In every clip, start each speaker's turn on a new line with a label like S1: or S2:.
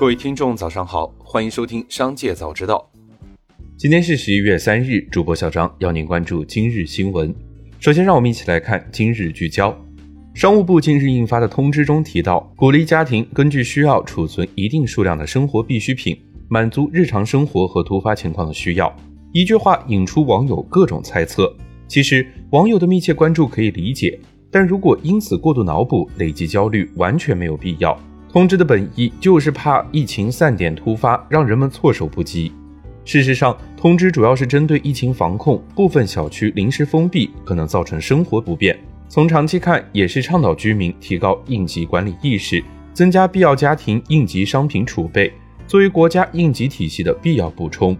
S1: 各位听众，早上好，欢迎收听《商界早知道》。
S2: 今天是十一月三日，主播小张邀您关注今日新闻。首先，让我们一起来看今日聚焦。商务部近日印发的通知中提到，鼓励家庭根据需要储存一定数量的生活必需品，满足日常生活和突发情况的需要。一句话引出网友各种猜测。其实，网友的密切关注可以理解，但如果因此过度脑补、累积焦虑，完全没有必要。通知的本意就是怕疫情散点突发，让人们措手不及。事实上，通知主要是针对疫情防控，部分小区临时封闭可能造成生活不便。从长期看，也是倡导居民提高应急管理意识，增加必要家庭应急商品储备，作为国家应急体系的必要补充。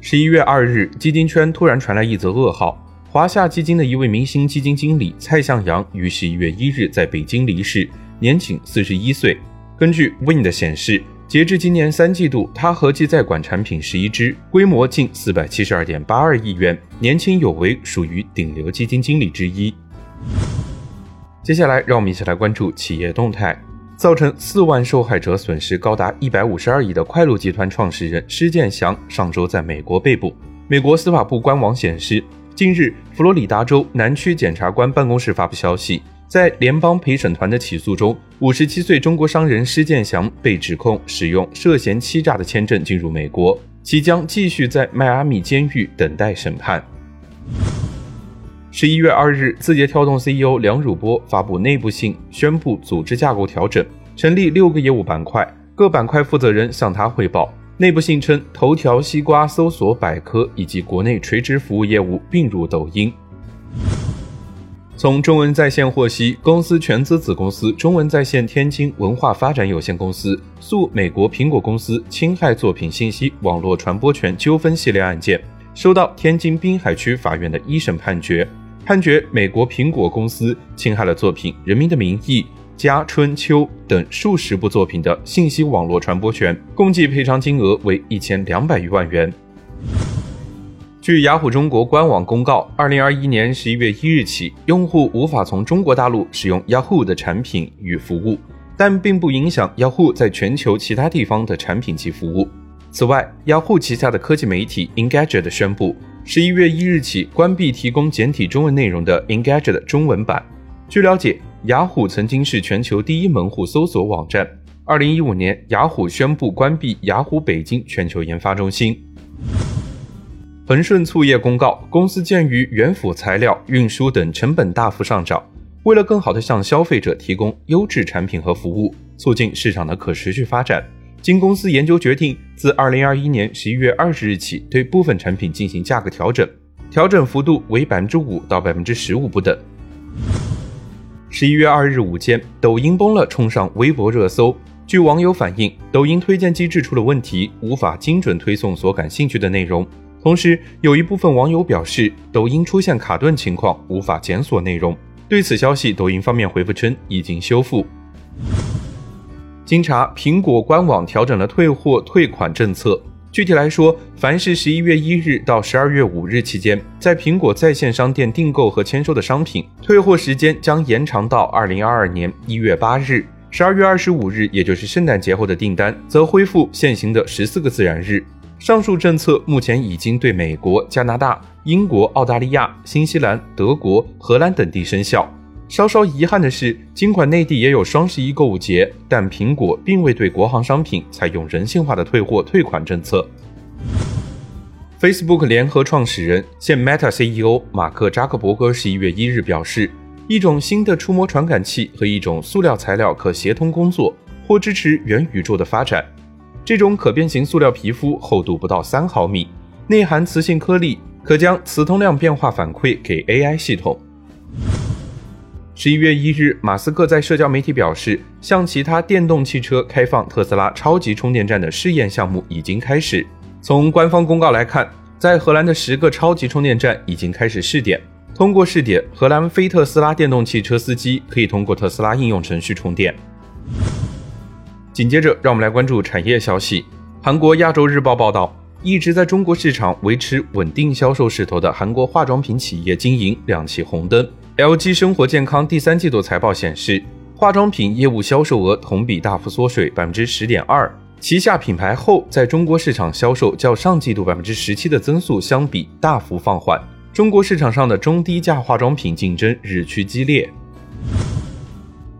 S2: 十一月二日，基金圈突然传来一则噩耗：华夏基金的一位明星基金经理蔡向阳于十一月一日在北京离世。年仅四十一岁。根据 Wind 显示，截至今年三季度，他合计在管产品十一只，规模近四百七十二点八二亿元，年轻有为，属于顶流基金经理之一。接下来，让我们一起来关注企业动态。造成四万受害者损失高达一百五十二亿的快鹿集团创始人施建祥上周在美国被捕。美国司法部官网显示，近日，佛罗里达州南区检察官办公室发布消息。在联邦陪审团的起诉中，五十七岁中国商人施建祥被指控使用涉嫌欺诈的签证进入美国，其将继续在迈阿密监狱等待审判。十一月二日，字节跳动 CEO 梁汝波发布内部信，宣布组织架构调整，成立六个业务板块，各板块负责人向他汇报。内部信称，头条、西瓜、搜索、百科以及国内垂直服务业务并入抖音。从中文在线获悉，公司全资子公司中文在线天津文化发展有限公司诉美国苹果公司侵害作品信息网络传播权纠纷系列案件，收到天津滨海区法院的一审判决，判决美国苹果公司侵害了作品《人民的名义》《家春秋》等数十部作品的信息网络传播权，共计赔偿金额为一千两百余万元。据雅虎中国官网公告，二零二一年十一月一日起，用户无法从中国大陆使用 Yahoo 的产品与服务，但并不影响 Yahoo 在全球其他地方的产品及服务。此外，Yahoo 旗下的科技媒体 Engadget 宣布，十一月一日起关闭提供简体中文内容的 Engadget 中文版。据了解，雅虎曾经是全球第一门户搜索网站。二零一五年，雅虎宣布关闭雅虎北京全球研发中心。恒顺醋业公告，公司鉴于原辅材料、运输等成本大幅上涨，为了更好地向消费者提供优质产品和服务，促进市场的可持续发展，经公司研究决定，自二零二一年十一月二十日起，对部分产品进行价格调整，调整幅度为百分之五到百分之十五不等。十一月二日午间，抖音崩了，冲上微博热搜。据网友反映，抖音推荐机制出了问题，无法精准推送所感兴趣的内容。同时，有一部分网友表示，抖音出现卡顿情况，无法检索内容。对此消息，抖音方面回复称已经修复。经查，苹果官网调整了退货退款政策。具体来说，凡是十一月一日到十二月五日期间在苹果在线商店订购和签收的商品，退货时间将延长到二零二二年一月八日。十二月二十五日，也就是圣诞节后的订单，则恢复现行的十四个自然日。上述政策目前已经对美国、加拿大、英国、澳大利亚、新西兰、德国、荷兰等地生效。稍稍遗憾的是，尽管内地也有双十一购物节，但苹果并未对国行商品采用人性化的退货退款政策。Facebook 联合创始人、现 Meta CEO 马克扎克伯格十一月一日表示，一种新的触摸传感器和一种塑料材料可协同工作，或支持元宇宙的发展。这种可变形塑料皮肤厚度不到三毫米，内含磁性颗粒，可将磁通量变化反馈给 AI 系统。十一月一日，马斯克在社交媒体表示，向其他电动汽车开放特斯拉超级充电站的试验项目已经开始。从官方公告来看，在荷兰的十个超级充电站已经开始试点。通过试点，荷兰非特斯拉电动汽车司机可以通过特斯拉应用程序充电。紧接着，让我们来关注产业消息。韩国亚洲日报报道，一直在中国市场维持稳定销售势头的韩国化妆品企业经营亮起红灯。LG 生活健康第三季度财报显示，化妆品业务销售额同比大幅缩水百分之十点二，旗下品牌后在中国市场销售较上季度百分之十七的增速相比大幅放缓。中国市场上的中低价化妆品竞争日趋激烈。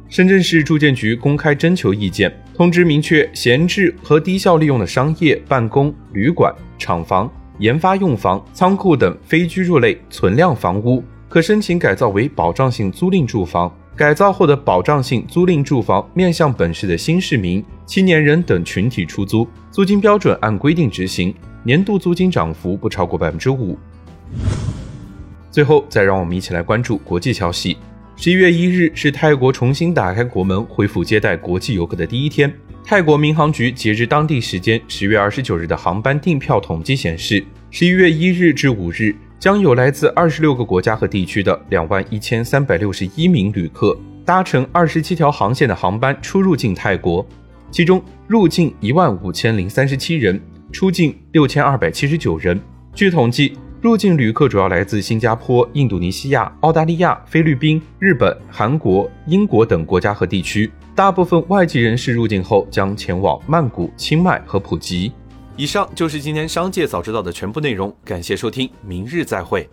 S2: 深圳市住建局公开征求意见，通知明确，闲置和低效利用的商业、办公、旅馆、厂房、研发用房、仓库等非居住类存量房屋，可申请改造为保障性租赁住房。改造后的保障性租赁住房面向本市的新市民、青年人等群体出租，租金标准按规定执行，年度租金涨幅不超过百分之五。最后，再让我们一起来关注国际消息。十一月一日是泰国重新打开国门、恢复接待国际游客的第一天。泰国民航局截至当地时间十月二十九日的航班订票统计显示，十一月一日至五日将有来自二十六个国家和地区的两万一千三百六十一名旅客搭乘二十七条航线的航班出入境泰国，其中入境一万五千零三十七人，出境六千二百七十九人。据统计。入境旅客主要来自新加坡、印度尼西亚、澳大利亚、菲律宾、日本、韩国、英国等国家和地区。大部分外籍人士入境后将前往曼谷、清迈和普吉。
S1: 以上就是今天商界早知道的全部内容，感谢收听，明日再会。